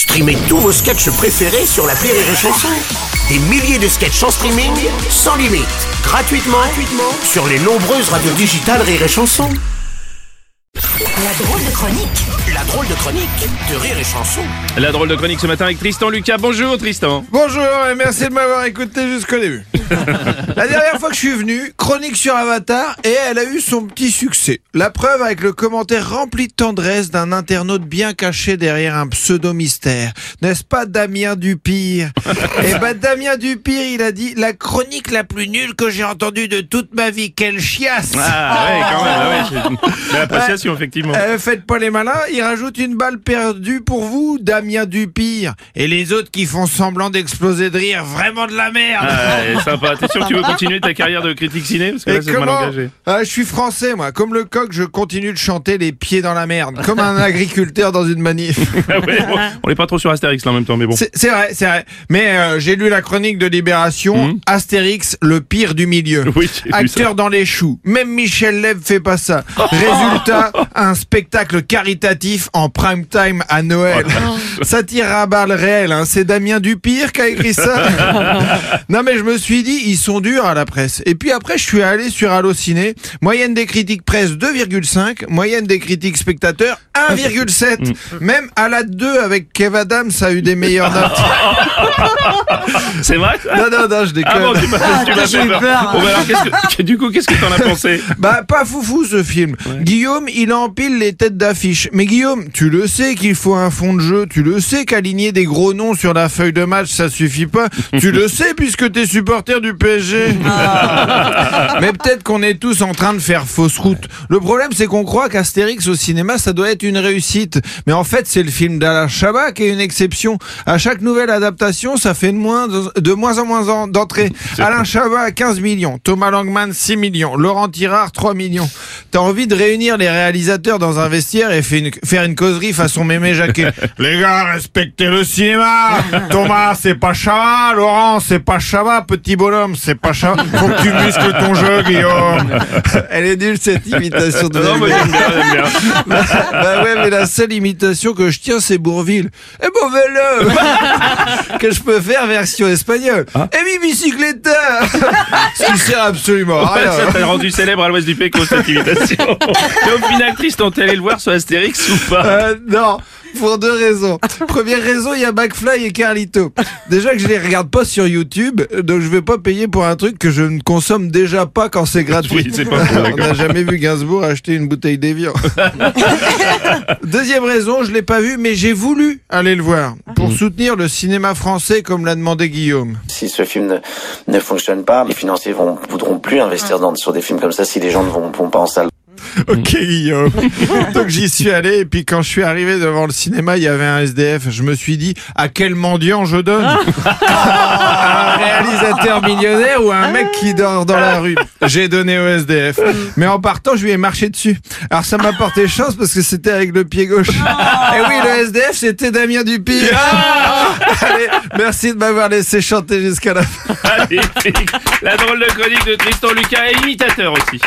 Streamez tous vos sketchs préférés sur la Rire et Chanson. Des milliers de sketchs en streaming, sans limite, gratuitement, gratuitement sur les nombreuses radios digitales Rire et Chanson. La drôle de chronique La drôle de chronique de Rire et Chanson. La drôle de chronique ce matin avec Tristan Lucas. Bonjour Tristan. Bonjour et merci de m'avoir écouté jusqu'au début. La dernière fois que je suis venu, chronique sur Avatar et elle a eu son petit succès. La preuve avec le commentaire rempli de tendresse d'un internaute bien caché derrière un pseudo-mystère. N'est-ce pas Damien Dupire? Eh ben Damien Dupire, il a dit la chronique la plus nulle que j'ai entendue de toute ma vie. Quelle chiasse Ah ouais, quand même. ouais, c'est l'appréciation effectivement. Euh, faites pas les malins, il rajoute une balle perdue pour vous, Damien Dupire. Et les autres qui font semblant d'exploser de rire, vraiment de la merde. Ah, T'es sûr que tu veux continuer ta carrière de critique ciné Parce que là, c'est mal engagé. Ah, Je suis français, moi. Comme le coq, je continue de chanter les pieds dans la merde, comme un agriculteur dans une manif. Ah ouais, bon, on n'est pas trop sur Astérix là en même temps, mais bon. C'est c'est vrai, c'est vrai. Mais euh, j'ai lu la chronique de Libération, Mhm. Astérix, le pire du milieu. Oui, Acteur dans les choux. Même Michel Leb fait pas ça. Résultat, un spectacle caritatif en prime time à Noël. Ça tire à balles réelles. Hein. C'est Damien Dupire qui a écrit ça. non mais je me suis dit, ils sont durs à la presse. Et puis après, je suis allé sur Allociné. Moyenne des critiques presse 2,5. Moyenne des critiques spectateurs 1,7. Même à la 2 avec Kev Adams, ça a eu des meilleures notes. C'est vrai ça Non, non, non, je déconne. Ah bon, tu m'as fait peur. Bon, bah alors, qu'est-ce que, du coup, qu'est-ce que t'en as pensé? Bah, pas foufou ce film. Guillaume, il empile les têtes d'affiche. Mais Guillaume, tu le sais qu'il faut un fond de jeu. Tu le sais qu'aligner des gros noms sur la feuille de match, ça suffit pas. tu le sais puisque t'es supporter du PSG. Mais peut-être qu'on est tous en train de faire fausse route. Le problème, c'est qu'on croit qu'Astérix au cinéma, ça doit être une réussite. Mais en fait, c'est le film d'Alain Chabat qui est une exception. À chaque nouvelle adaptation, ça fait de moins, de moins en moins en- d'entrées. Alain Chabat, 15 millions. Thomas Langman, 6 millions. Laurent Tirard, 3 millions. T'as envie de réunir les réalisateurs dans un vestiaire et une- faire une causerie façon mémé Jacquet. les gars, respectez le cinéma. Thomas, c'est pas Chabat. Laurent, c'est pas Chabat. Petit bonhomme, c'est pas Chabat. Faut que tu muscles ton jeu, Guillaume. Elle est nulle, cette imitation de Non, Bellegarde. j'aime bien, j'aime bien. bah, bah ouais, mais la seule imitation que je tiens, c'est Bourville. Eh bon vélo Que je peux faire version espagnole. Eh mi bicicleta Ce qui sert absolument à rien. ça t'a rendu célèbre à l'ouest du Péco cette imitation. Mais au final, Tristan, t'es allé le voir sur Astérix ou pas? Euh, non, pour deux raisons. Première raison, il y a McFly et Carlito. Déjà que je les regarde pas sur YouTube, donc je vais pas payer pour un truc que je ne consomme déjà pas quand c'est gratuit. Oui, pas On n'a jamais vu Gainsbourg acheter une bouteille d'Evian. Deuxième raison, je l'ai pas vu, mais j'ai voulu aller le voir pour soutenir le cinéma français comme l'a demandé Guillaume. Si ce film ne, ne fonctionne pas, les financiers vont, voudront plus investir dans, sur des films comme ça si les gens ne vont, vont pas en salle. Ok Guillaume. Donc j'y suis allé et puis quand je suis arrivé devant le cinéma, il y avait un SDF. Je me suis dit à quel mendiant je donne? Un réalisateur millionnaire ou un mec qui dort dans la rue? J'ai donné au SDF. Mais en partant, je lui ai marché dessus. Alors ça m'a porté chance parce que c'était avec le pied gauche. Et oui, le SDF, c'était Damien Dupire. Allez, merci de m'avoir laissé chanter jusqu'à la fin. La drôle de chronique de Tristan Lucas et imitateur aussi.